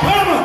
Panama!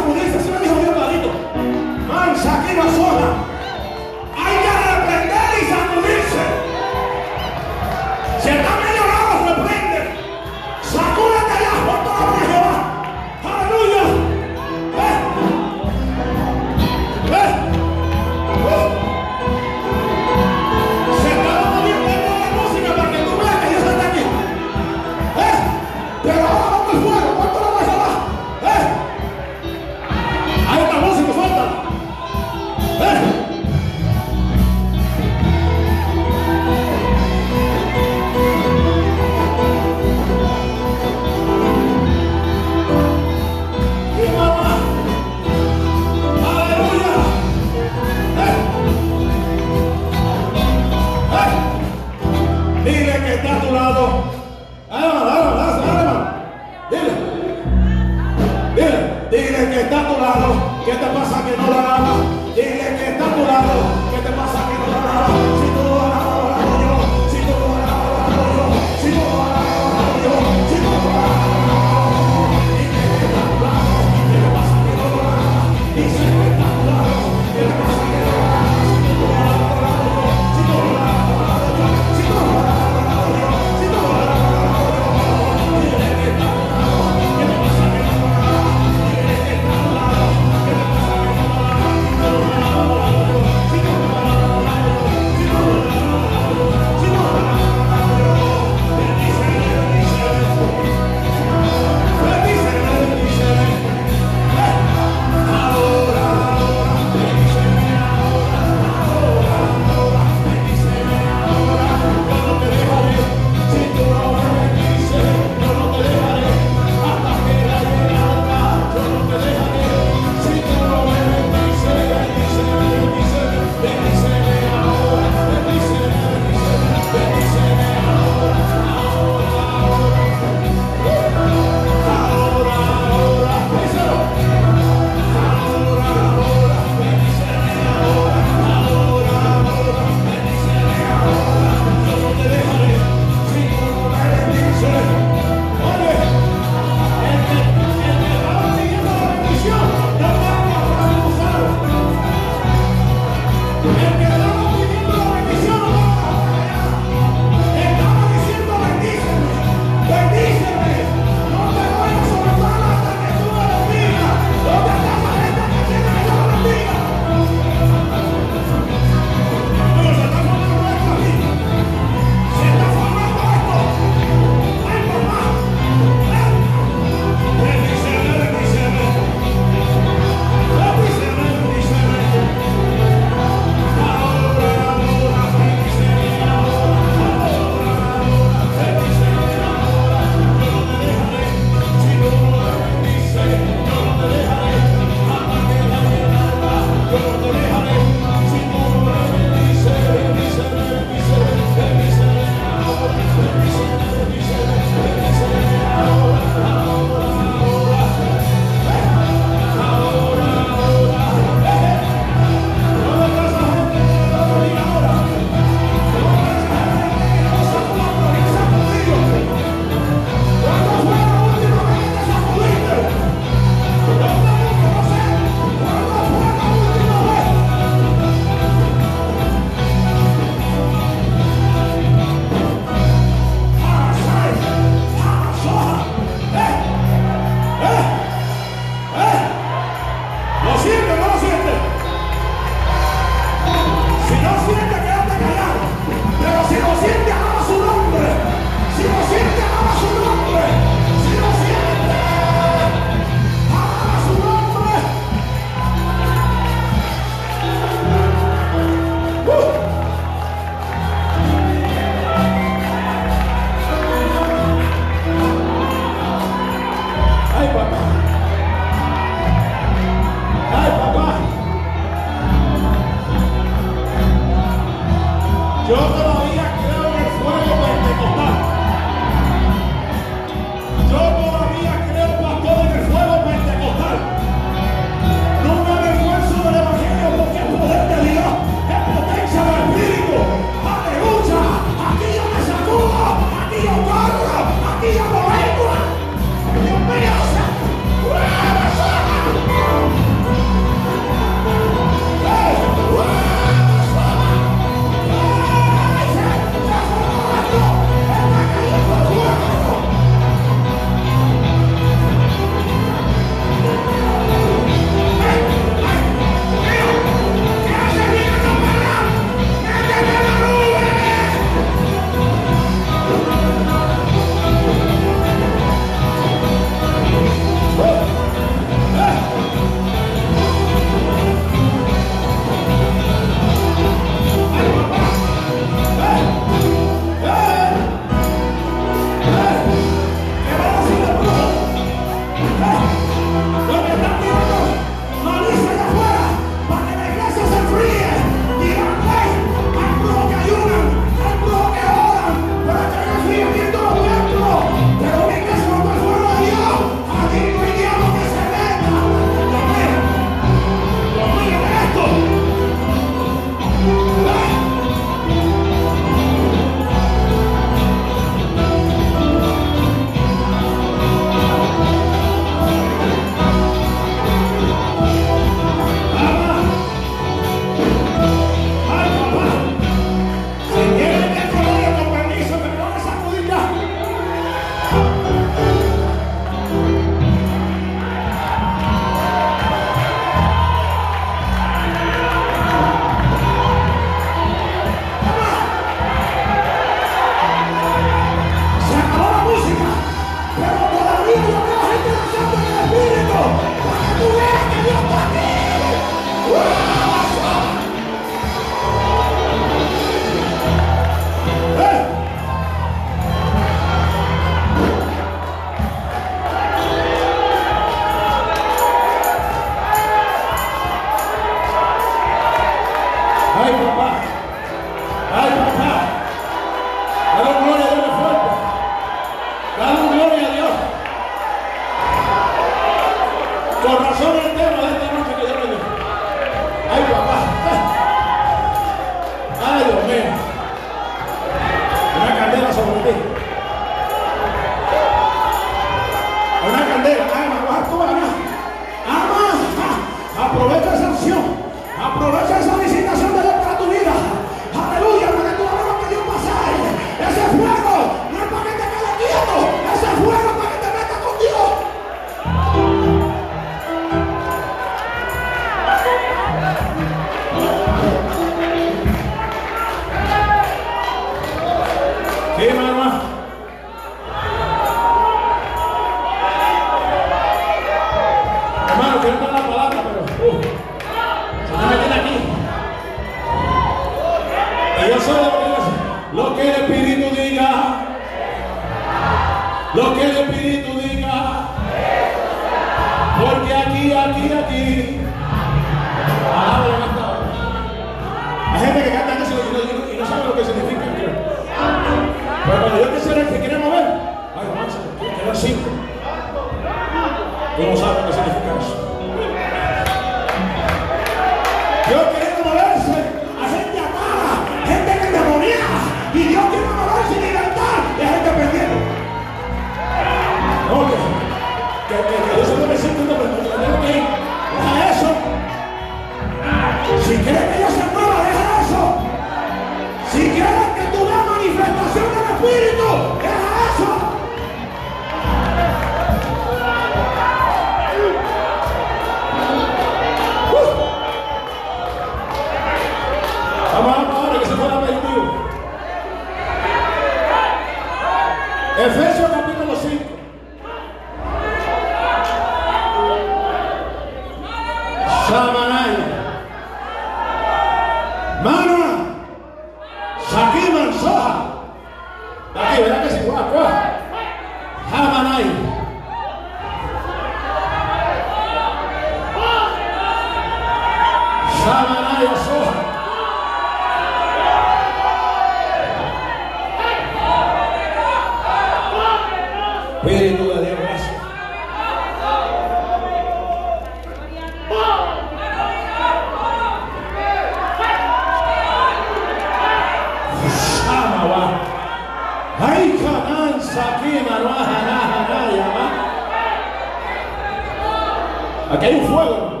Aquí hay un fuego, hermano.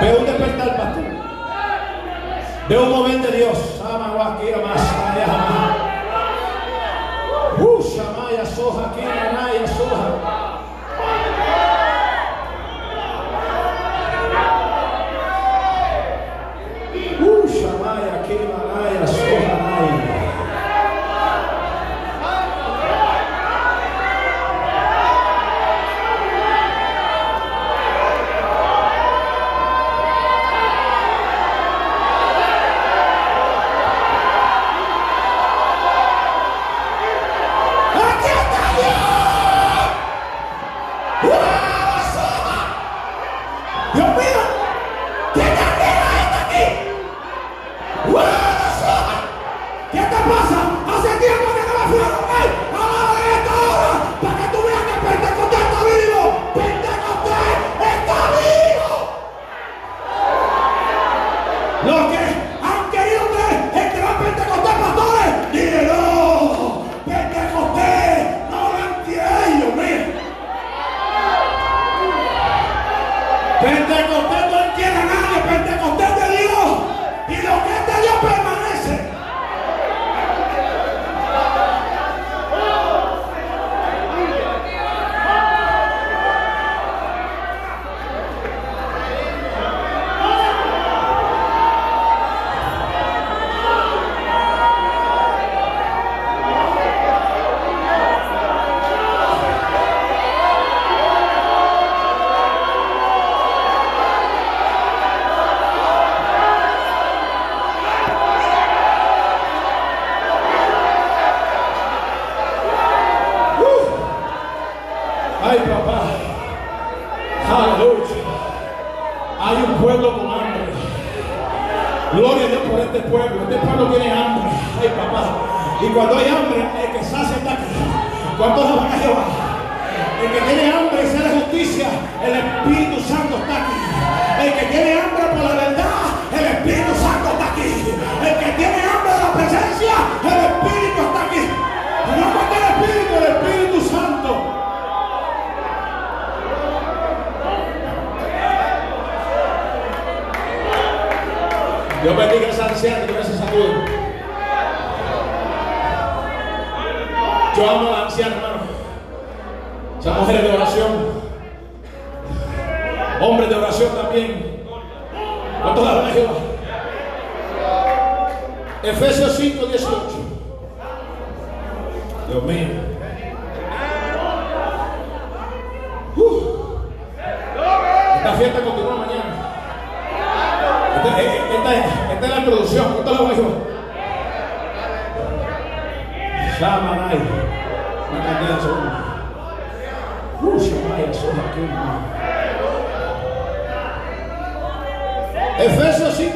Veo un despertar, pastor. Veo un momento de Dios.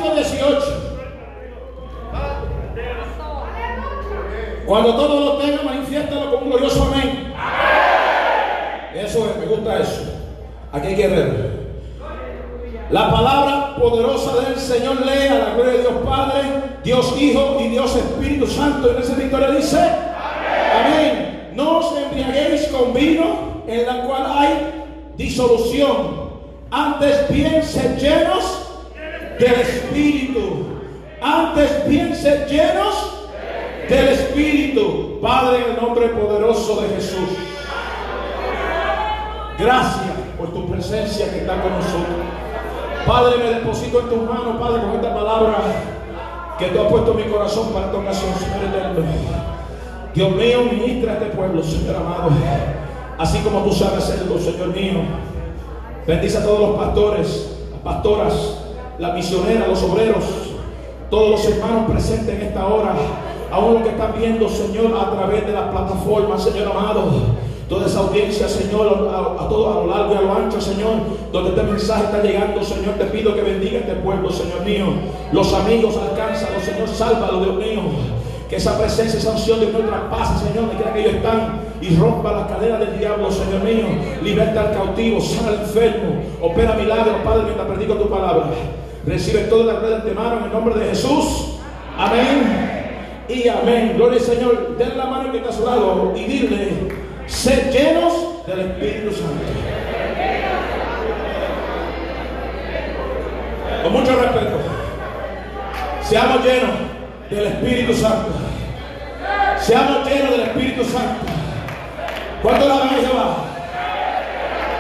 5, 18. Cuando todo lo tenga, manifiéstalo con un glorioso amén. Eso es, me gusta eso. Aquí hay guerrero. La palabra poderosa del Señor lea la gloria de Dios Padre, Dios Hijo y Dios Espíritu Santo. En esa victoria dice: Amén. No os embriaguéis con vino en la cual hay disolución. Antes bien ser llenos del Espíritu. Antes bien ser llenos del Espíritu. Padre, en el nombre poderoso de Jesús. Gracias por tu presencia que está con nosotros. Padre, me deposito en tus manos, Padre, con esta palabra que tú has puesto en mi corazón para esta ocasión, Señor eterno. Dios mío, ministra a este pueblo, Señor amado. Así como tú sabes hacerlo, Señor mío. Bendice a todos los pastores, pastoras, la misionera, los obreros, todos los hermanos presentes en esta hora, aún los que están viendo, Señor, a través de las plataformas, Señor amado. Toda esa audiencia, Señor, a, todo a lo largo y a lo ancho, Señor, donde este mensaje está llegando, Señor, te pido que bendiga este pueblo, Señor mío. Los amigos, alcánzalos, Señor, sálvalo, Dios mío. Que esa presencia y sanción de nuestra paz, Señor, de que ellos están y rompa la cadena del diablo, Señor mío. Liberta al cautivo, sana al enfermo, opera milagros, Padre, mientras predico tu palabra. Recibe toda la gloria de antemano en el nombre de Jesús. Amén. Y amén. Gloria al Señor. Den la mano que está a su lado y dile, sed llenos del Espíritu Santo. Con mucho respeto. Seamos llenos del Espíritu Santo. Seamos llenos del Espíritu Santo. ¿Cuánto la van a llevar?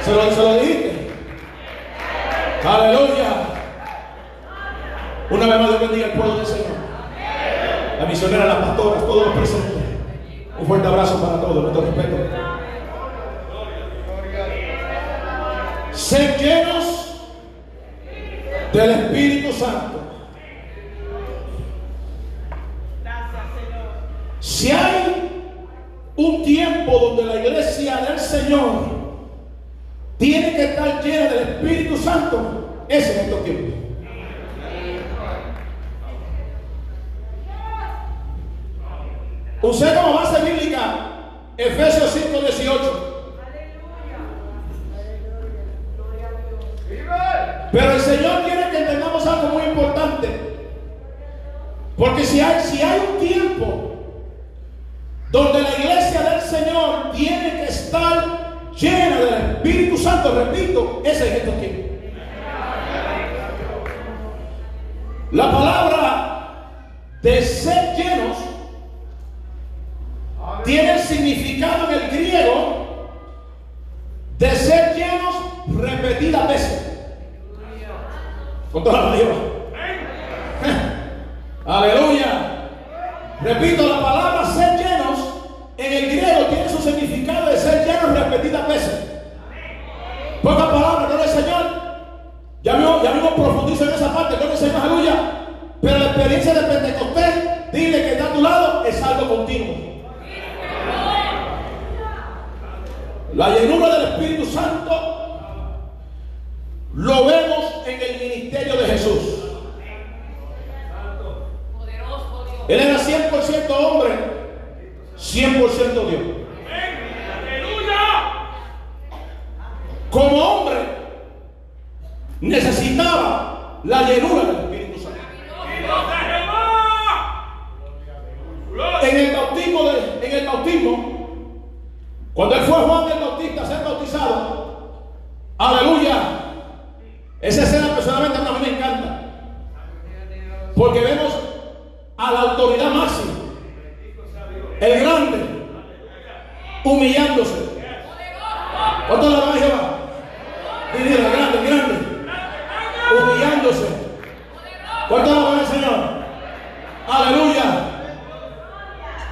¿Se lo, se lo dijiste? Aleluya. Una vez más Dios bendiga el pueblo del Señor. La misionera, las pastoras, todos los presentes. Un fuerte abrazo para todos, nuestro respeto. Ser llenos del Espíritu Santo. Si hay un tiempo donde la iglesia del Señor tiene que estar llena del Espíritu Santo, ese es estos tiempos. Profundizo en esa parte, al Señor, aleluya. Pero la experiencia de Pentecostés, dile que está a tu lado, es algo continuo. La llenura del Espíritu Santo lo vemos en el ministerio de Jesús. Él era 100% hombre, 100% Dios. Como hombre, necesitaba la llenura del Espíritu Santo. En el bautismo, de, en el bautismo, cuando él fue Juan el Bautista a ser bautizado, aleluya, esa escena personalmente a mí me encanta. Porque vemos a la autoridad máxima, el grande, humillándose. ¿Cuánto la van a llevar? Dile, el grande, el grande, humillándose. ¿Cuánto la van a Señor? Aleluya.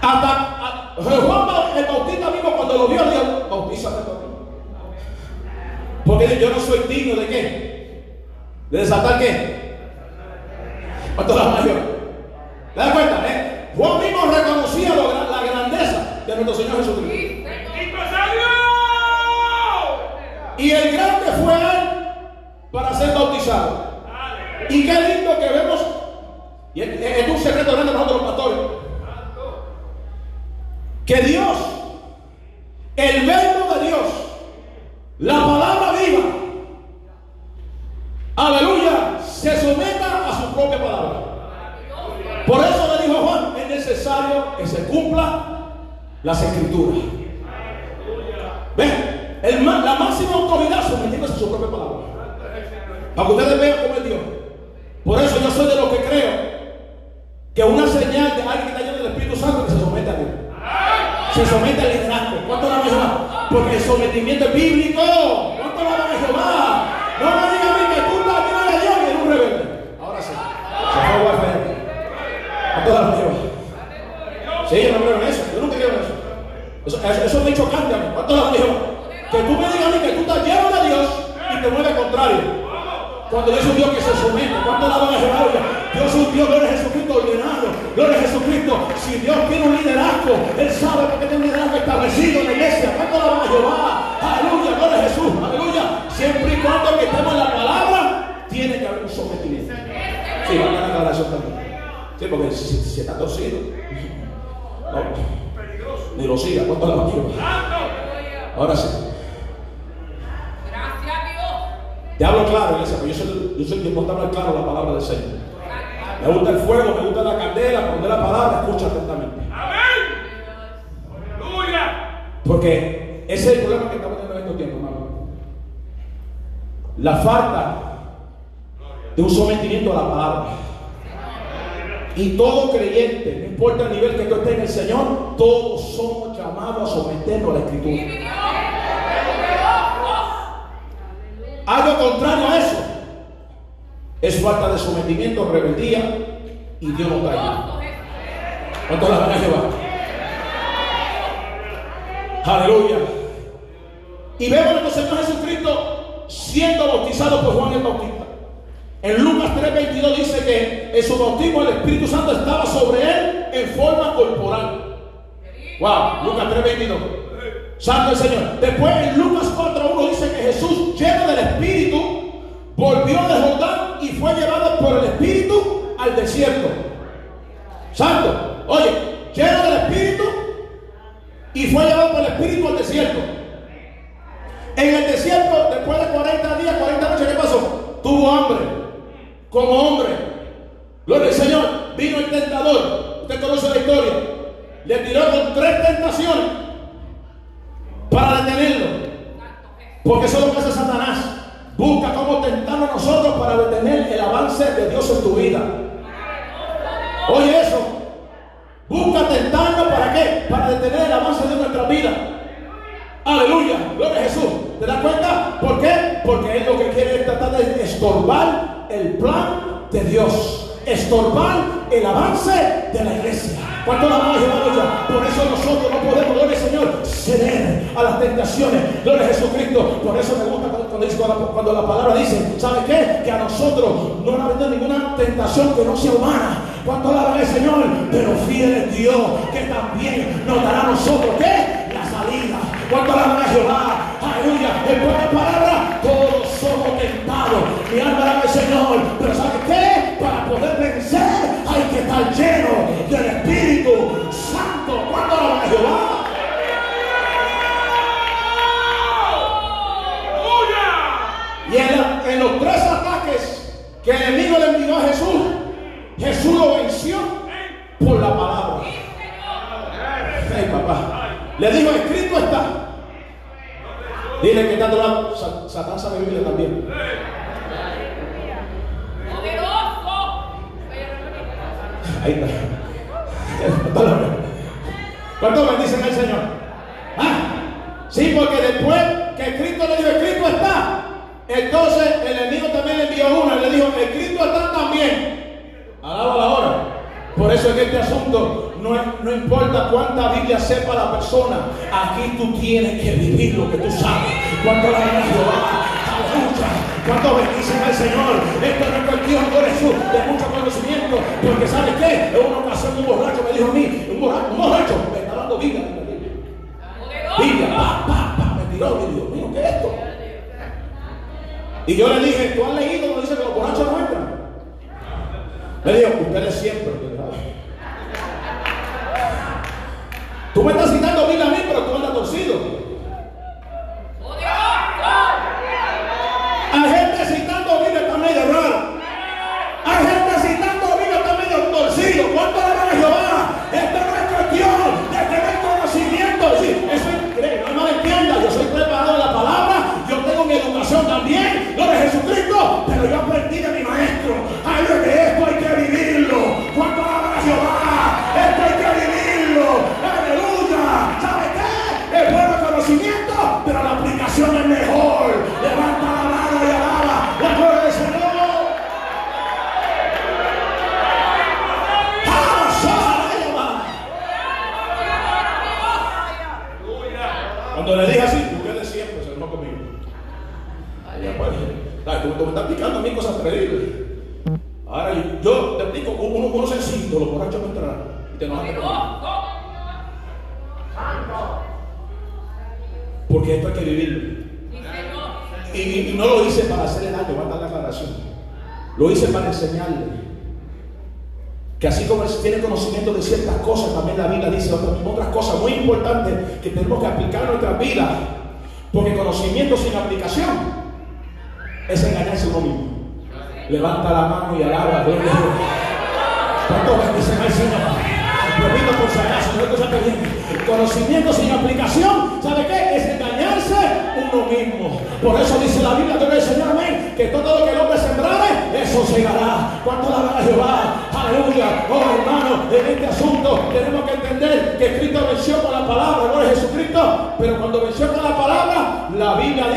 Hasta a, Juan el Bautista mismo cuando lo vio, dijo, bautízame Porque yo no soy digno de qué? ¿De desatar qué? ¿Cuánto la van a llevar? ¿Te das cuenta? Eh? Juan mismo reconocía lo, la grandeza de nuestro Señor Jesucristo. Y el grande fue él para ser bautizado. Y qué lindo que vemos. Y es, es un secreto grande para nosotros los pastores. Que Dios, el verbo de Dios, la palabra viva, aleluya, se someta a su propia palabra. Por eso le dijo a Juan, es necesario que se cumpla las escrituras. ¿Ven? La máxima autoridad sometiéndose a su propia palabra. Para que ustedes vean cómo es Dios. Por eso yo soy de los que creo que una señal de alguien que está lleno del Espíritu Santo que se somete a Dios. Se somete al liderazgo. Sometimiento es bíblico. ¿Cuánto la van a Jehová? No me digan que tú estás lleno de Dios y eres un rebelde. Ahora sí. Se fue wifi aquí. ¿Cuánto la van a Jehová? Sí, yo no creo en eso. Yo nunca creo en eso. Eso, eso, eso me chocante a mí. ¿Cuánto la van a Jehová? Que tú me digas a mí que tú estás lleno de Dios y te mueves contrario. Cuando es un Dios que se somete, ¿cuánto la van a Jehová? Es un Dios, gloria a Jesucristo ordenado. Gloria a Jesucristo. Si Dios tiene un liderazgo, Él sabe por qué tiene un liderazgo establecido en la iglesia. ¿Cuánto la a Jehová? Aleluya, gloria a Jesús. Aleluya. Siempre y cuando que estemos en la palabra, tiene que haber un sometimiento. Sí, va a la aclaración también. Sí, porque si, si está torcido, no, ni lo siga. ¿Cuánto la a? Ahora sí. Te hablo claro, iglesia, porque yo soy, yo soy quien hablar claro la palabra del Señor. Me gusta el fuego, me gusta la candela, poner la palabra, escucha atentamente. Amén. Aleluya. Porque ese es el problema que estamos teniendo en estos tiempos, hermano. La falta de un sometimiento a la palabra. Y todo creyente, no importa el nivel que tú estés en el Señor, todos somos llamados a someternos a la Escritura. Algo contrario a eso es falta de sometimiento, rebeldía y Dios no trae. ¿Cuánto la van a? Aleluya. Y vemos a nuestro Señor Jesucristo siendo bautizado por Juan el Bautista. En Lucas 3:22 dice que en su bautismo el Espíritu Santo estaba sobre él en forma corporal. Wow, Lucas 3:22. Santo el Señor. Después en Lucas 4:1 dice que Jesús, lleno del Espíritu, volvió de fue llevado por el Espíritu al desierto. Santo, oye, lleno del Espíritu y fue llevado por el Espíritu al desierto. En el desierto, después de 40 días, 40 noches, ¿qué pasó? Tuvo hambre como hombre. Gloria al Señor. Vino el tentador. Usted conoce la historia. Le tiró con tres tentaciones para detenerlo. Porque eso es lo que hace Satanás. Busca cómo tentarnos a nosotros para detener el avance de Dios en tu vida. Oye eso. Busca tentarnos para qué? Para detener el avance de nuestra vida. Aleluya. Gloria a Jesús. ¿Te das cuenta? ¿Por qué? Porque Él lo que quiere es tratar de estorbar el plan de Dios, estorbar el avance de la iglesia. ¿Cuánto la vamos a ya? Por eso nosotros no podemos, gloria al Señor, ceder a las tentaciones. Gloria a Jesucristo. Por eso me gusta cuando, cuando, la palabra dice, ¿sabe qué? Que a nosotros no nos venido ninguna tentación que no sea humana. ¿Cuánto la el Señor? Pero fiel es Dios que también nos dará a nosotros, ¿qué? La salida. ¿Cuánto la a Jehová? Aleluya. En buena palabra, todos somos tentados. Mi alma que el enemigo le envió a Jesús, Jesús lo venció por la palabra. Ay, papá. Le dijo, escrito está. Dile que está a tu lado. Satán sabe Biblia también. Ahí está. ¿Cuánto bendicen al Señor? ¿Ah? Sí, porque después que Cristo le dijo. Entonces el enemigo también le envió uno y le dijo, escrito está también. Alaba la hora. Por eso en este asunto no, importa cuánta Biblia sepa la persona, aquí tú tienes que vivir lo que tú sabes. Cuánto la Jehová. Cuánto bendicen al Señor. Esto no es cuestión, por Jesús, de mucho conocimiento. Porque ¿sabes qué? En una ocasión un borracho me dijo a mí, un borracho, un borracho me está dando Biblia. Biblia, pa, pa, pa, me tiró. Y Dios mío, ¿qué es esto? Y yo le dije, ¿tú has leído cuando dice que los borrachos no? Me dijo, ustedes siempre. Tú me estás citando Biblia a mí, pero tú andas torcido.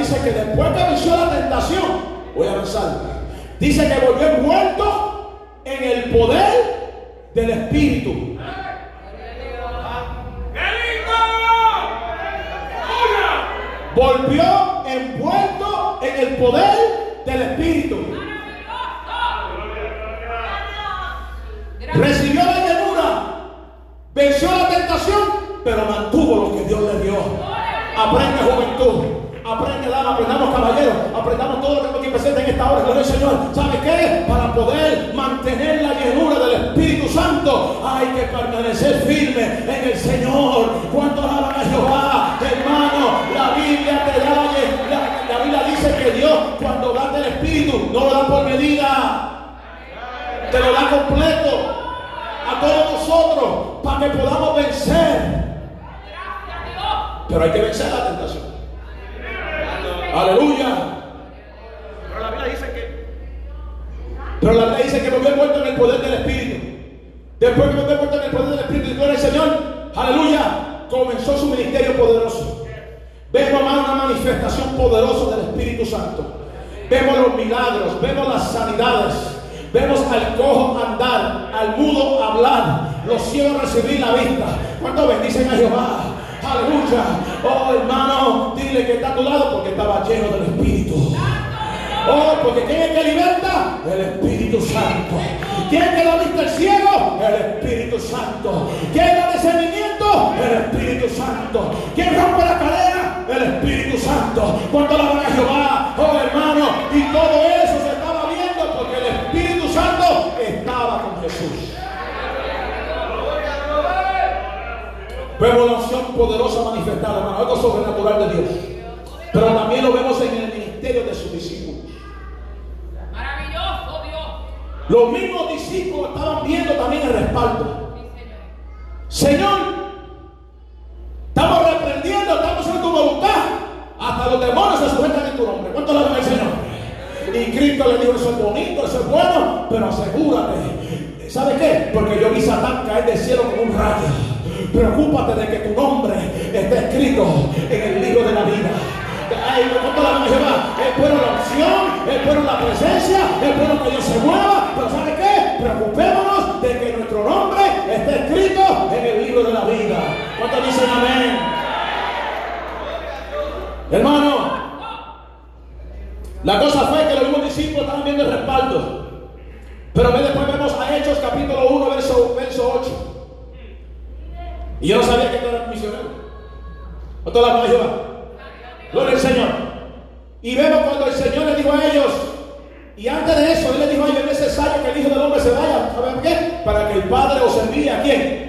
Dice que después que venció la tentación, voy a avanzar, dice que volvió envuelto en el poder del Espíritu. volvió envuelto en el poder del Espíritu. Recibió la llenura, venció la tentación, pero mantuvo lo que Dios le dio. Aprende juventud. Aprende, dama, aprendamos caballeros, aprendamos todo lo que aquí presente en esta hora, gloria al Señor. ¿Sabe qué? Para poder mantener la llenura del Espíritu Santo, hay que permanecer firme en el Señor. ¿Cuánto alaban a Jehová? Hermano, la Biblia te da la, la Biblia dice que Dios cuando da el Espíritu no lo da por medida, te lo da completo a todos nosotros para que podamos vencer. Pero hay que vencer la tentación. Aleluya. Pero la Biblia dice que. Pero la Biblia dice que volvió envuelto en el poder del Espíritu. Después que volvió envuelto en el poder del Espíritu y gloria al Señor, aleluya, comenzó su ministerio poderoso. Vemos más una manifestación poderosa del Espíritu Santo. Vemos los milagros, vemos las sanidades, vemos al cojo andar, al mudo hablar, los ciegos recibir la vista. ¿Cuántos bendicen a Jehová? Aleluya. Oh, hermano, dile que está a tu lado porque estaba lleno del Espíritu. Oh, porque ¿quién es que liberta? El Espíritu Santo. ¿Quién es que da vista al cielo? El Espíritu Santo. ¿Quién da discernimiento? El Espíritu Santo. ¿Quién rompe la cadena? El Espíritu Santo. ¿Cuánto la van a Jehová? Oh, hermano. Y todo eso poderosa manifestada, hermano, algo sobrenatural de Dios. Pero también lo vemos en el ministerio de sus discípulos. Maravilloso Dios. Los mismos discípulos estaban viendo también el respaldo. Señor, estamos reprendiendo, estamos en tu voluntad. Hasta los demonios se sueltan en tu nombre. ¿Cuánto le el Señor? Y Cristo le dijo, eso es bonito, eso es bueno, pero asegúrate. ¿Sabe qué? Porque yo vi Satán caer del cielo como un rayo. Preocúpate de que tu nombre esté escrito en el libro de la vida. Ay, la Es bueno la opción, es bueno la presencia, es bueno que Dios se mueva, pero ¿sabe qué? Preocupémonos de que nuestro nombre esté escrito en el libro de la vida. ¿Cuántos dicen amén? Hermano, la cosa fue que los mismos discípulos estaban viendo el respaldo. Pero después vemos a Hechos capítulo 1, verso, verso 8. Y yo no sabía que tú eras misionero. ¿Cuánto la a Jehová? Gloria al Señor. Y vemos cuando el Señor le dijo a ellos, y antes de eso, Él le dijo a ellos, es necesario que el Hijo del Hombre se vaya. ¿Saben qué? Para que el Padre os envíe a quién?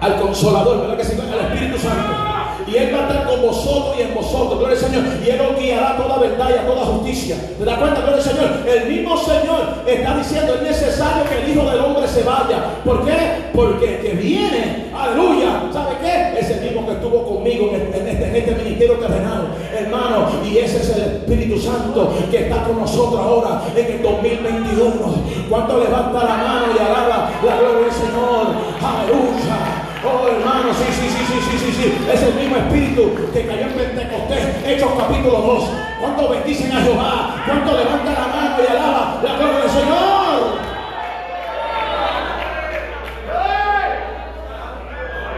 Al Consolador, ¿verdad que se Al Espíritu Santo. Y Él va a estar con vosotros y en vosotros, gloria al Señor. Y Él os guiará toda verdad y a toda justicia. ¿Te das cuenta, gloria al Señor? El mismo Señor está diciendo, es necesario que el Hijo del Hombre se vaya. ¿Por qué? Porque el que viene, aleluya, ¿sabe qué? Es el mismo que estuvo conmigo en este, en este ministerio terrenal, hermano. Y ese es el Espíritu Santo que está con nosotros ahora en el 2021. ¿Cuánto levanta la mano y alaba la gloria del Señor? Aleluya. Oh, hermano, sí, sí, sí, sí, sí, sí, sí. Es el mismo espíritu que cayó en Pentecostés, Hechos capítulo 2. ¿Cuánto bendicen a Jehová? ¿Cuánto levanta la mano y alaba la gloria del Señor?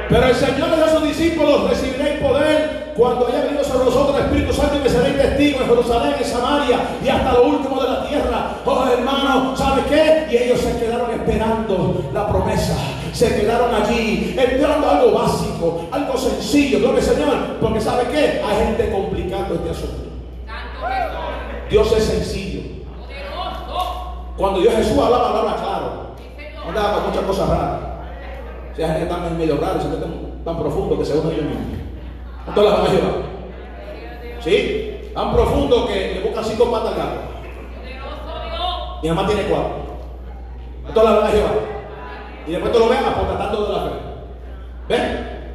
Pero el Señor le a sus discípulos, recibiréis poder cuando haya venido sobre nosotros el Espíritu Santo y me seréis testigos en Jerusalén, en Samaria y hasta lo último de la tierra. Oh hermano, ¿sabe qué? Y ellos se quedaron esperando la promesa. Se quedaron allí, esperando algo básico, algo sencillo. Gloria Señor. Porque ¿sabe qué? Hay gente complicando este asunto. Dios es sencillo. Cuando Dios Jesús hablaba, hablaba claro. No daba muchas cosas raras. Si hay gente que está medio raro, se tan profundo que se ellos mismos. Todas las van a ¿Sí? tan profundo que le buscan cinco patas al gato. Mi mamá tiene cuatro. Esto la verdad Jehová. Y después tú lo ves apostatando de la fe. ¿Ves?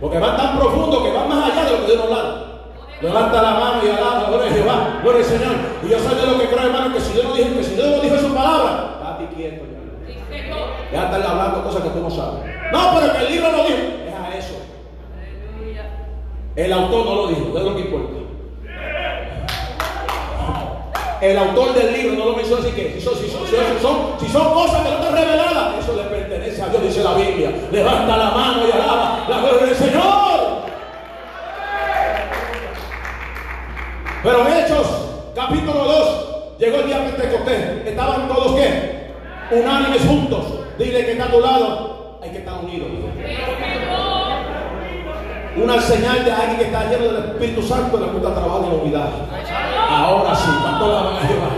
Porque van tan profundo que van más allá de lo que Dios nos da. Levanta la mano y alaba, gloria a Jehová, gloria al Señor. Y yo soy de lo que creo, hermano, que si Dios no dijo, que si Dios no dijo su palabra, quieto ya. Ya están hablando cosas que tú no sabes. No, pero que el libro lo dijo. Eso. El autor no lo dijo, es lo que importa. El autor del libro no lo mencionó así que si son, son, si son, cosas que no están reveladas, eso le pertenece a Dios, dice la Biblia. Levanta la mano y alaba la gloria del Señor. Pero en Hechos, capítulo 2, llegó el día Pentecostés. Estaban todos qué? Unánimes juntos. Dile que está a tu lado, hay que estar unidos. Una señal de alguien que está lleno del Espíritu Santo le gusta trabajar en la unidad. Ahora sí, ¿cuánto la van a llevar?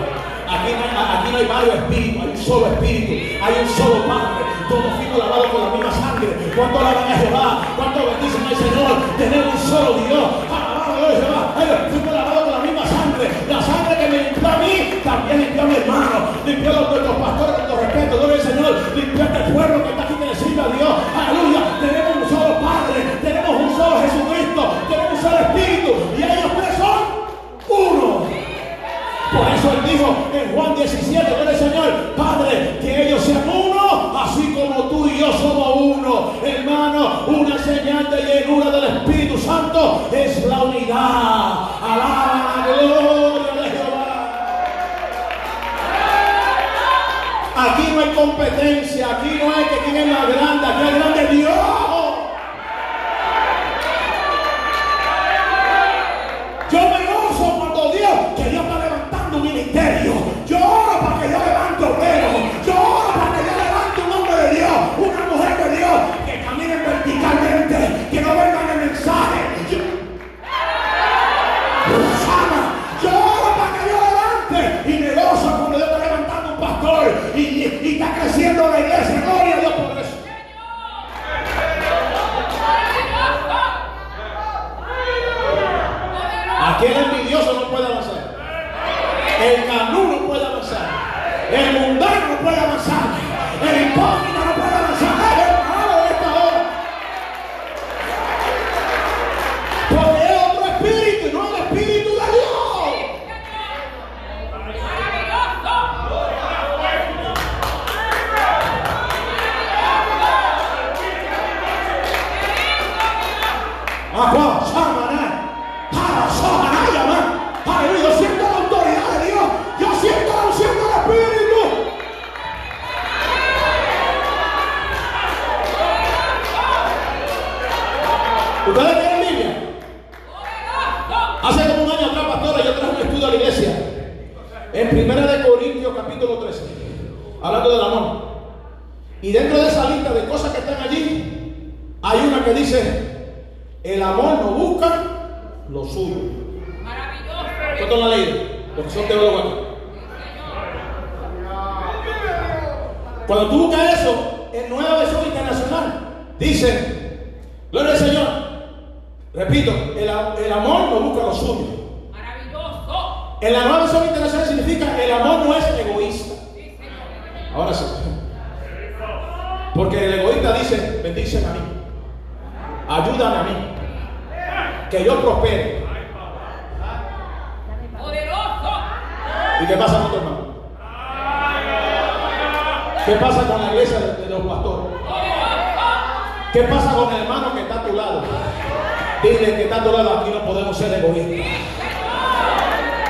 Aquí no, hay, aquí no hay varios espíritus, hay un solo espíritu, hay un solo Padre, todos fuimos lavados con la misma sangre. ¿Cuánto la van a llevar? ¿Cuánto bendicen al Señor? Tenemos un solo Dios. Alabado de Jehová. Fuimos lavados con la misma sangre. La sangre que me limpió a mí, también limpió a mi hermano. Limpió a nuestros pastores con respeto. Gloria al Señor. Limpió a este pueblo que está aquí que le a Dios. Aleluya. Dijo en Juan 17, gloria al Señor, Padre, que ellos sean uno, así como tú y yo somos uno. Hermano, una señal de llenura del Espíritu Santo es la unidad. Alaba la gloria de Jehová. Aquí no hay competencia, aquí no hay que quién es más grande, aquí es grande Dios. ¿Y qué pasa con tu hermano? ¿Qué pasa con la iglesia de, los pastores? ¿Qué pasa con el hermano que está a tu lado? Dile que está a tu lado, aquí no podemos ser egoístas.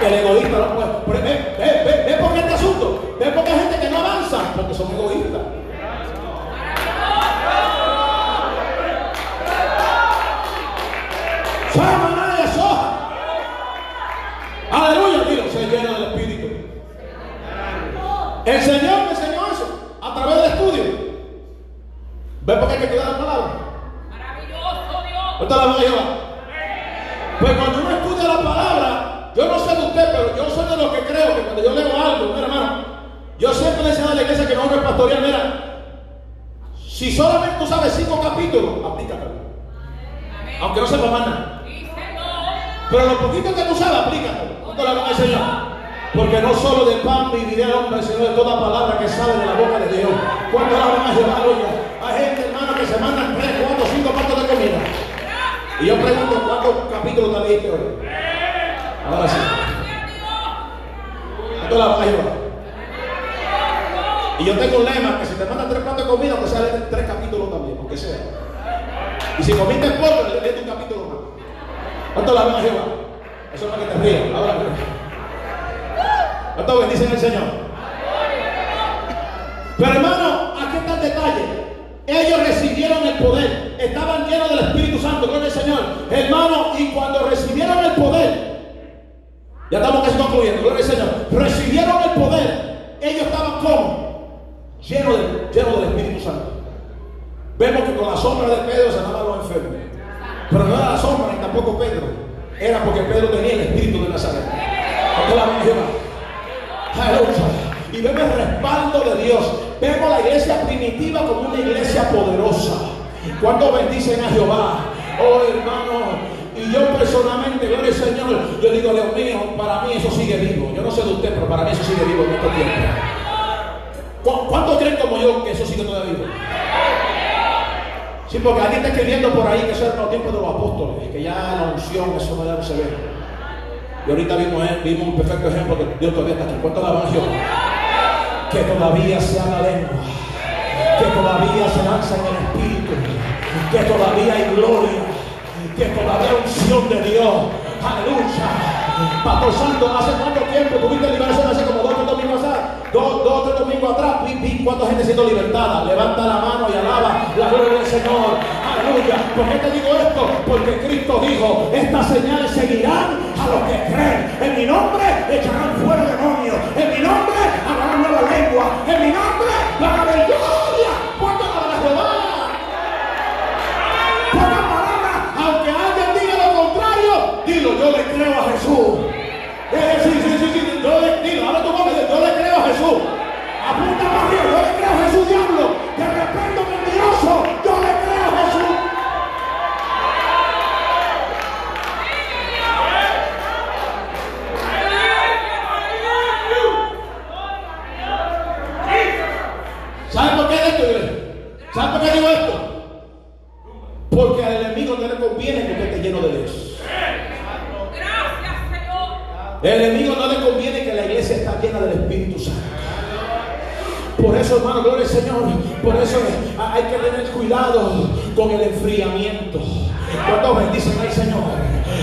El egoísta no puede. Ve, ve, ve, ve por qué este asunto. Ve por qué hay gente que no avanza, porque son egoístas. El Señor me enseñó eso a través del estudio. ¿Ve por qué hay que cuidar la palabra? Ahorita la van a llevar. Pues cuando uno estudia la palabra, yo no sé de usted, pero yo soy de los que creo que cuando yo leo algo, mira hermano, yo siempre le enseño a la iglesia que no es pastoral, mira, si solamente tú sabes cinco capítulos, aplícatelo. Aunque no sepa más nada. Pero lo poquito que tú sabes, aplícatelo. Porque no solo de pan vivirá el hombre, sino de toda palabra que sale de la boca de Dios. ¿Cuánto la van a Jehová? Hay gente, hermano, que se mandan tres, cuatro, cinco platos de comida. Y yo pregunto, ¿cuántos capítulos te leíste hoy? Ahora sí. ¿Cuánto la van a Jehová? Y yo tengo un lema que si te mandan tres platos de comida, aunque sea tres capítulos también, aunque sea. Y si comiste poco, le lees un capítulo más. ¿Cuánto la van a Jehová? Eso es para que te rías. Ahora ¿Cuánto bendicen al Señor? Pero hermano, aquí está el detalle. Ellos recibieron el poder, estaban llenos del Espíritu Santo, gloria al Señor. Hermano, y cuando recibieron el poder, ya estamos casi concluyendo, gloria al Señor. Recibieron el poder, ellos estaban como llenos, llenos del Espíritu Santo. Vemos que con la sombra de Pedro sanaban los enfermos. Pero no era la sombra ni tampoco Pedro. Era porque Pedro tenía el Espíritu de Nazaret. Cuando bendicen a Jehová? Oh hermano, y yo personalmente, gloria al Señor, yo digo, Dios mío, para mí eso sigue vivo. Yo no sé de usted, pero para mí eso sigue vivo en este tiempo. ¿Cuántos creen como yo que eso sigue todavía vivo? Sí, porque alguien está escribiendo por ahí que eso era los tiempos de los apóstoles, que ya la unción, eso no, ya no se ve. Y ahorita vimos, eh, vimos un perfecto ejemplo que Dios todavía está aquí. ¿Cuánto la evangelios? Que todavía se habla lengua, que todavía se lanza en el espíritu, que todavía hay gloria, que todavía hay unción de Dios. Aleluya. Pastor Santo, ¿hace cuánto tiempo tuviste liberación? Hace como dos, tres domingos atrás. Dos, dos, tres domingos atrás. Vi, cuánta gente siendo libertada. Levanta la mano y alaba la gloria del Señor. Aleluya. ¿Por qué te digo esto? Porque Cristo dijo, estas señales seguirán a los que creen. En mi nombre echarán fuera demonios. En mi nombre hablarán nueva lengua. En mi nombre van a ver gloria. ¿Cuánto la Jehová? Pocas palabras, aunque alguien diga lo contrario, dilo, yo le creo a Jesús. Eh, sí, sí, sí, sí, yo le, dilo, ahora tú yo le creo a Jesús. Apunta más bien, yo le creo a Jesús, diablo. De repente mentiroso, yo le creo a Jesús. ¿Saben por qué esto, ¿Saben por qué digo esto? Porque al enemigo no le conviene que usted esté lleno de Dios. El enemigo no le conviene que la iglesia esté llena del Espíritu Santo. Por eso, hermano, gloria al Señor. Por eso hay que tener cuidado con el enfriamiento. Cuando bendicen al Señor,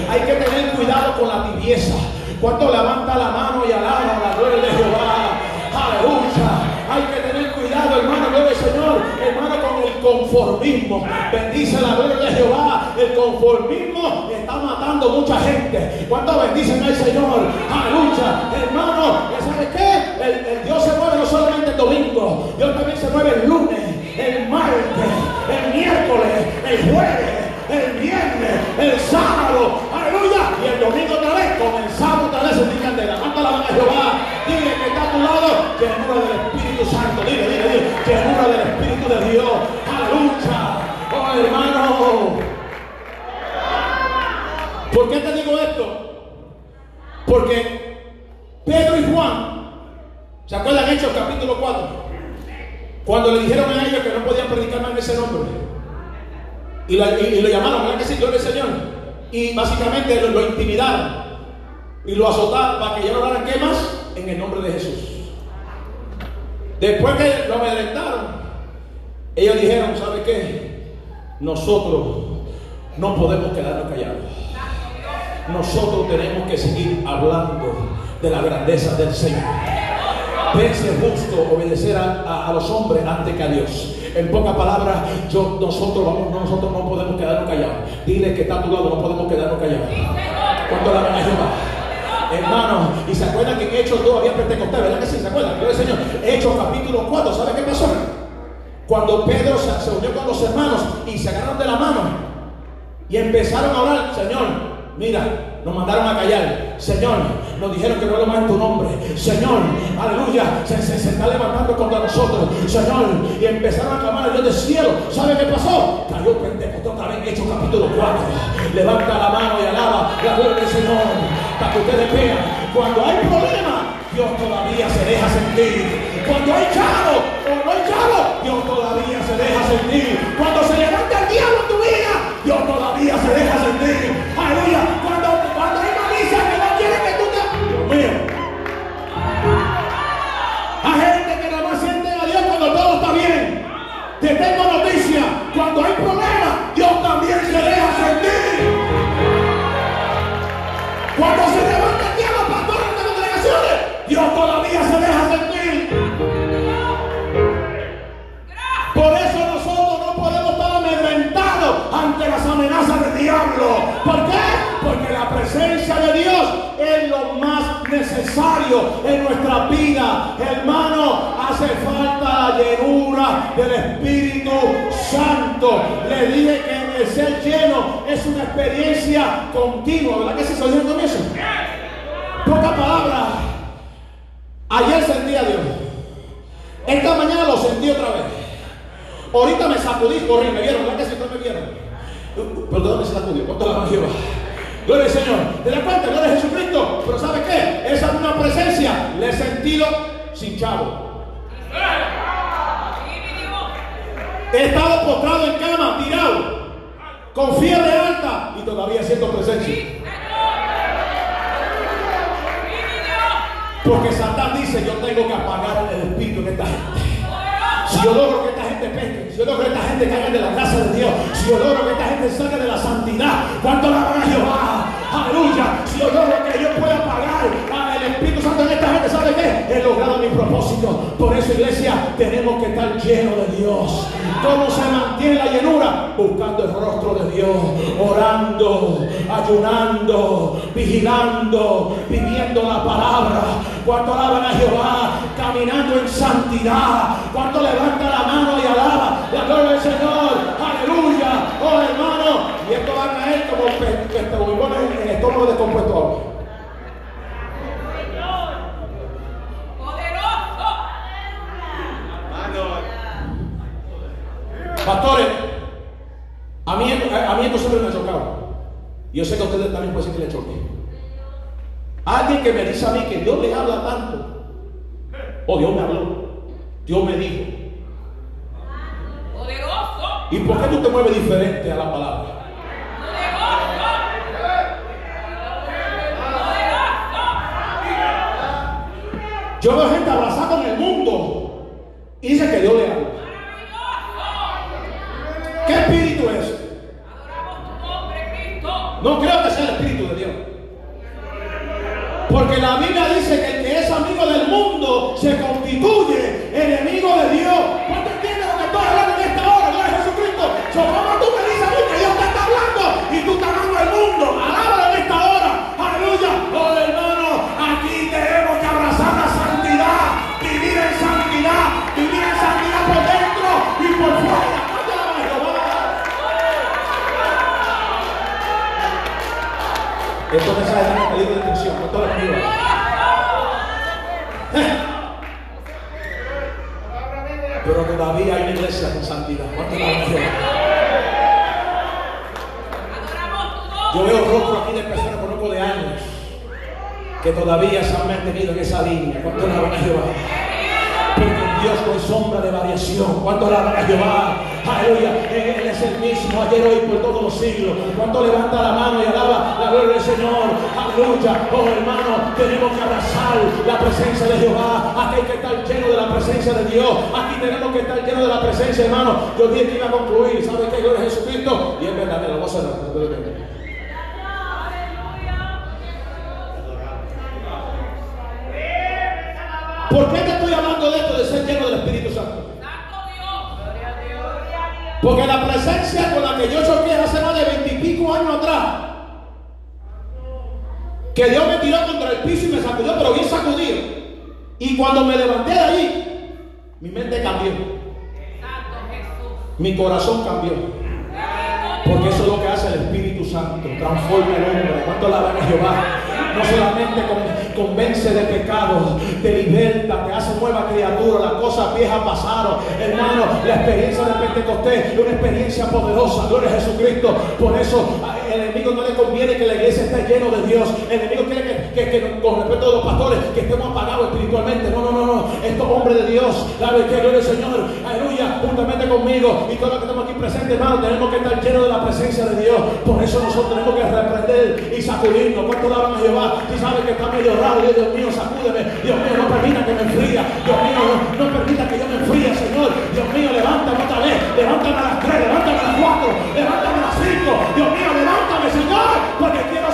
hay que tener cuidado con la tibieza. Cuando levanta la mano y alaba la gloria de Jehová. Aleluya. Hay que tener cuidado, hermano, gloria Señor, hermano, con el conformismo. Bendice la gloria de Jehová. El conformismo está matando mucha gente. ¿Cuánto bendicen al Señor? Aleluya. Hermano, ¿sabe qué? El, Dios se domingo, Dios también se mueve el lunes, el martes, el miércoles, el jueves, el viernes, el sábado. Aleluya. Y el domingo otra vez, comenzamos otra vez mi candela. Manda la mano a Jehová. Dile que está a tu lado, llenura del Espíritu Santo. Dile, dile, dile. Llenura del Espíritu de Dios. Aleluya. Oh, hermano. ¿Por qué te digo esto? Porque Pedro y Juan, ¿se acuerdan Hechos capítulo 4? Cuando le dijeron a ellos que no podían predicar más en ese nombre. Y, lo llamaron, ¿verdad que sí? Gloria al Señor. Y básicamente lo, intimidaron. Y lo azotaron para que ya no hagan quemas en el nombre de Jesús. Después que lo amedrentaron, ellos dijeron, ¿sabe qué? Nosotros no podemos quedarnos callados. Nosotros tenemos que seguir hablando de la grandeza del Señor. Pense justo obedecer a, los hombres antes que a Dios. En pocas palabras, yo, nosotros, vamos, nosotros no podemos quedarnos callados. Dile que está a tu lado, no podemos quedarnos callados. ¿Cuánto la ven a? Hermanos, y se acuerdan que en Hechos 2 había Pentecostés, ¿verdad que sí? ¿Se acuerdan? Gloria Señor. Hechos capítulo 4, ¿sabe qué pasó? Cuando Pedro se, se unió con los hermanos y se agarraron de la mano y empezaron a orar, Señor, Mira, nos mandaron a callar. Señor, nos dijeron que no lo más en tu nombre. Señor, aleluya, se, está levantando contra nosotros. Señor, y empezaron a clamar a Dios del cielo. ¿Sabe qué pasó? Cayó Pentecostés en Hechos capítulo 4. Levanta la mano y alaba la gloria del Señor. para que ustedes vean. Cuando hay problemas, Dios todavía se deja sentir. Cuando hay chavo o no hay chavo, Dios todavía se deja sentir. Cuando se levanta el diablo en tu vida, Dios todavía se deja sentir. Te tengo noticia. Cuando hay problemas, Dios también se deja sentir. Cuando se levanta el diablo, pastores de congregaciones, Dios todavía se deja sentir. Por eso nosotros no podemos estar amedrentados ante las amenazas del diablo. ¿Por qué? Porque la presencia de Dios es lo más necesario en nuestra vida. Hermano, llenura del Espíritu Santo. Le dije que el ser lleno es una experiencia continua. ¿Verdad que se oyendo con eso? Poca palabra. Ayer sentí a Dios. Esta mañana lo sentí otra vez. Ahorita me sacudí, corrí, me vieron, ¿verdad que sí? ¿No me vieron? ¿de dónde se sacudió? ¿Cuánto la Jehová? Gloria al Señor. ¿Te das cuenta? Gloria a Jesucristo. Pero ¿sabe qué? Esa misma presencia le he sentido sin chavo. He estado postrado en cama, tirado, con fiebre alta y todavía siento presencia. Porque Satán dice, yo tengo que apagar el espíritu en esta gente. Si yo logro que esta gente peque, si yo logro que esta gente caiga de la casa de Dios, si yo logro que esta gente salga de la santidad, ¿cuánto la van a Jehová? Aleluya. Si yo logro que yo pueda apagar al Espíritu Santo en esta gente, ¿sabe qué? He logrado mi propósito. Por eso, iglesia, tenemos que estar llenos de Dios. ¿Cómo se mantiene la llenura? Buscando el rostro de Dios, orando, ayunando, vigilando, viviendo la palabra. Cuando alaban a Jehová, caminando en santidad. Cuando levanta la mano y alaba la gloria del Señor. Aleluya. Oh hermano. Y esto va a caer como pe- que te huevones en el estómago descompuesto Pastores, a mí, a mí esto siempre me ha chocado. Yo sé que a ustedes también puede ser que le choque. Alguien que me dice a mí que Dios le habla tanto. O Dios me habló. Dios me dijo. ¿Y por qué tú te mueves diferente a la palabra? Yo veo gente abrazada con el mundo y dice que Dios le habla. ¿Qué espíritu es? No creo que sea el espíritu de Dios. Porque la Biblia dice que el que es amigo del mundo se constituye enemigo de Dios. Con. Pero todavía hay una iglesia con santidad. ¿Cuánto? Yo veo rostros aquí de personas que conozco de años que todavía se han mantenido en esa línea. ¿Cuánto la van a Jehová? Porque Dios hay sombra de variación. ¿Cuánto la van a Jehová? Aleluya. Él, es el mismo ayer, hoy, por todos los siglos. ¿Cuánto levanta la mano y alaba la gloria del Señor? Aleluya. Oh hermano, tenemos que abrazar la presencia de Jehová. Aquí hay que estar lleno de la presencia de Dios. Aquí tenemos que estar lleno de la presencia, hermano. Yo dije que iba a concluir. ¿Sabe qué? Gloria a Jesucristo. Y es verdad, me lo voy. ¿Por qué te estoy hablando de esto de ser lleno del Espíritu Santo? Porque la presencia con la que yo choqué hace más de veintipico años atrás, que Dios me tiró contra el piso y me sacudió, pero bien sacudido. Y cuando me levanté de allí, mi mente cambió, mi corazón cambió. Porque eso es lo que hace el Espíritu Santo, transforma el hombre. ¿Cuánto la a Jehová? No solamente con- convence de pecado, te liberta, te hace nueva criatura, las cosas viejas pasaron. Hermano, la experiencia de Pentecostés es una experiencia poderosa, gloria a Jesucristo. Por eso el enemigo no le conviene que la iglesia esté lleno de Dios. El enemigo quiere que que, con respecto a los pastores, que estemos apagados espiritualmente. No, no, no, no. Estos hombres de Dios, la que gloria al Señor, aleluya, juntamente conmigo y todos los que estamos aquí presentes, hermano, tenemos que estar llenos de la presencia de Dios. Por eso nosotros tenemos que reprender y sacudirnos. ¿Cuánto daban a Jehová? Si sabes que está medio raro, Dios mío, sacúdeme. Dios mío, no permita que me enfría. Dios mío, no, no permita que yo me enfríe, Señor. Dios mío, levántame otra vez. Levántame a las tres, levántame a las cuatro, levántame a las cinco. Dios mío, levántame, Señor, porque quiero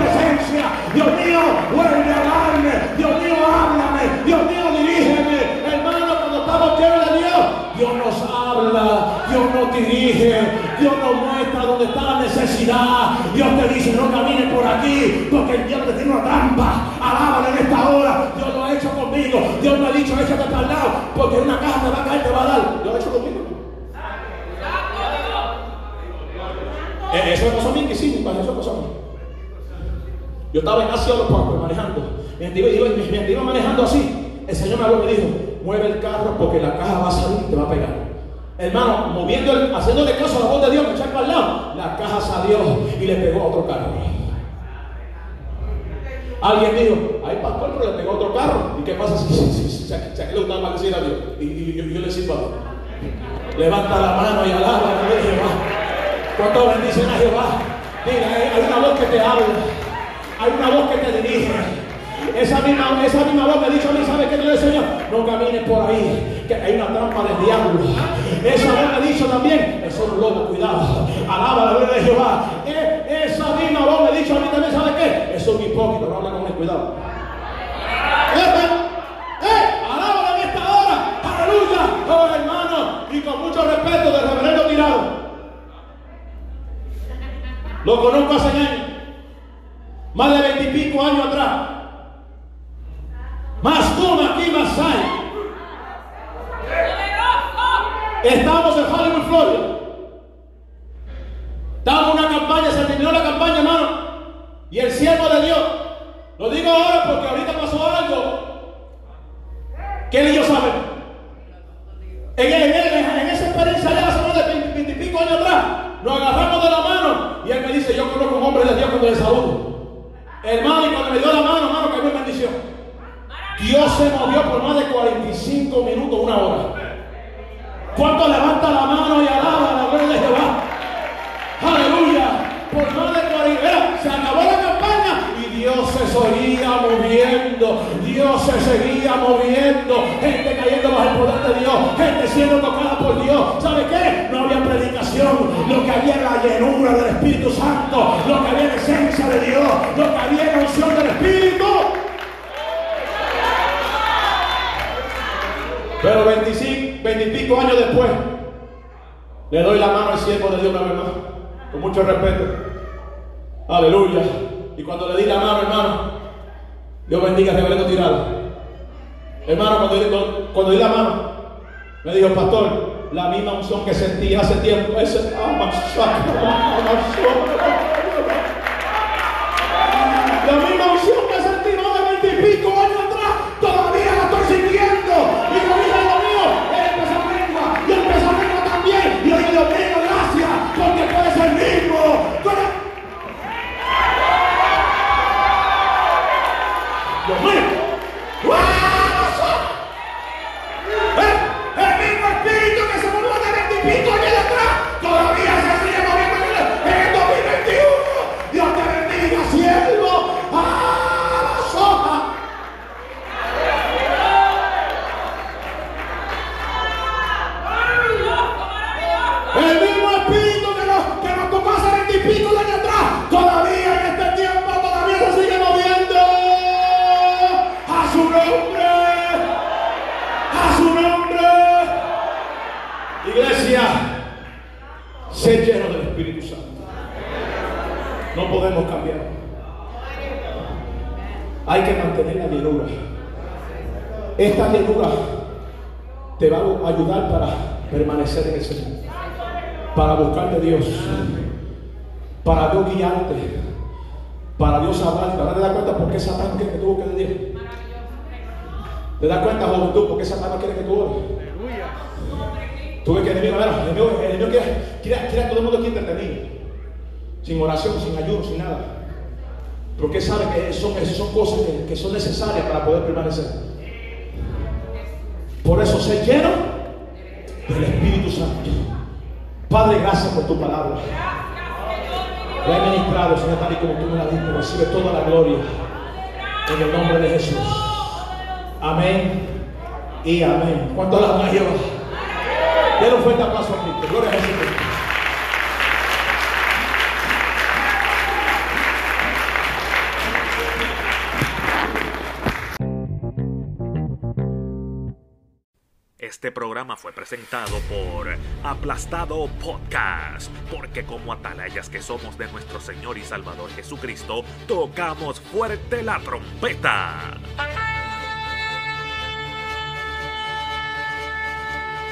presencia. Dios mío, vuelve a darme. Dios mío, háblame. Dios mío, dirígeme. Hermano, cuando estamos llenos de Dios, Dios nos habla, Dios nos dirige, Dios nos muestra dónde está la necesidad. Dios te dice, no camines por aquí, porque el diablo te tiene una trampa. Alábale en esta hora. Dios lo ha hecho conmigo. Dios me ha dicho, échate para el lado, porque una caja te va a caer, te va a dar. Dios lo ha hecho conmigo. Eh, eso me pasó a mí, que sí, eso pasó a mí. Yo estaba en Asia los Park manejando. Mientras iba, mientras iba manejando así, el Señor me habló y me dijo, mueve el carro porque la caja va a salir y te va a pegar. Hermano, moviendo, el, haciéndole caso a la voz de Dios, me echar para lado, la caja salió y le pegó a otro carro. Alguien dijo, ay pastor, pero le pegó a otro carro. ¿Y qué pasa si, si, si, si, si, le gusta maldecir a Dios? Y, yo, le sirvo. Levanta la mano y alaba a Jehová. ¿Cuántos bendicen a Jehová? Mira, hay una voz que te habla. Hay una voz que te dirige. Esa misma, esa misma voz me dicho a mí, ¿sabe qué le Señor? No camines por ahí, que hay una trampa del diablo. Esa voz me dicho también, eso es un lobo, cuidado. Alaba la gloria de Jehová. E, esa misma voz me dicho a mí también, ¿sabe qué? Eso es un hipócrita, no habla con él, cuidado. ¡Eh! Alaba en esta hora. Aleluya. Oh, hermano. Y con mucho respeto del reverendo tirado. Lo conozco hace años. Más de veintipico años atrás. Más toma aquí, más hay. Estamos en Hollywood, Florida. Estábamos en una campaña, se terminó la campaña, hermano. Y el siervo de Dios. Lo digo ahora porque ahorita pasó algo. que ellos saben? En, en, en, esa experiencia ya hace de veintipico años atrás, nos agarramos de la mano. Y él me dice, yo conozco un hombre de Dios cuando le saludo. Se seguía moviendo. Gente cayendo bajo el poder de Dios. Gente siendo tocada por Dios. ¿Sabe qué? No había predicación. Lo que había era la llenura del Espíritu Santo. Lo que había era esencia de Dios. Lo que había era unción del Espíritu. Pero 25, 20 y pico años después, le doy la mano al siervo de Dios una vez con mucho respeto. Aleluya. Y cuando le di la mano, hermano, Dios bendiga a Reverendo Tirado. Hermano, cuando, cuando, di la mano, me dijo, pastor, la misma unción que sentí hace tiempo, ese, la Iglesia, sé lleno del Espíritu Santo. No podemos cambiar. Hay que mantener la llenura. Esta llenura te va a ayudar para permanecer en el Señor para buscar de Dios, para Dios guiarte, para Dios hablarte. Te das cuenta por qué Satán quiere que tú busques de Dios. ¿Te das cuenta, juventud, por qué Satán quiere que tú ores? Tú ves que el enemigo, el enemigo, el enemigo quiere, quiere, quiere a todo el mundo aquí entretenido, sin oración, sin ayuno, sin nada. Porque sabe que son, son cosas que, son necesarias para poder permanecer. Por eso, se lleno del Espíritu Santo. Padre, gracias por tu palabra. La he ministrado, Señor, tal y como tú me la diste. Recibe toda la gloria. En el nombre de Jesús. Amén y amén. ¿Cuánto la a llevar? Denle un fuerte aplauso a Cristo. Gloria a Jesús. Este programa fue presentado por Aplastado Podcast, porque como atalayas que somos de nuestro Señor y Salvador Jesucristo, tocamos fuerte la trompeta.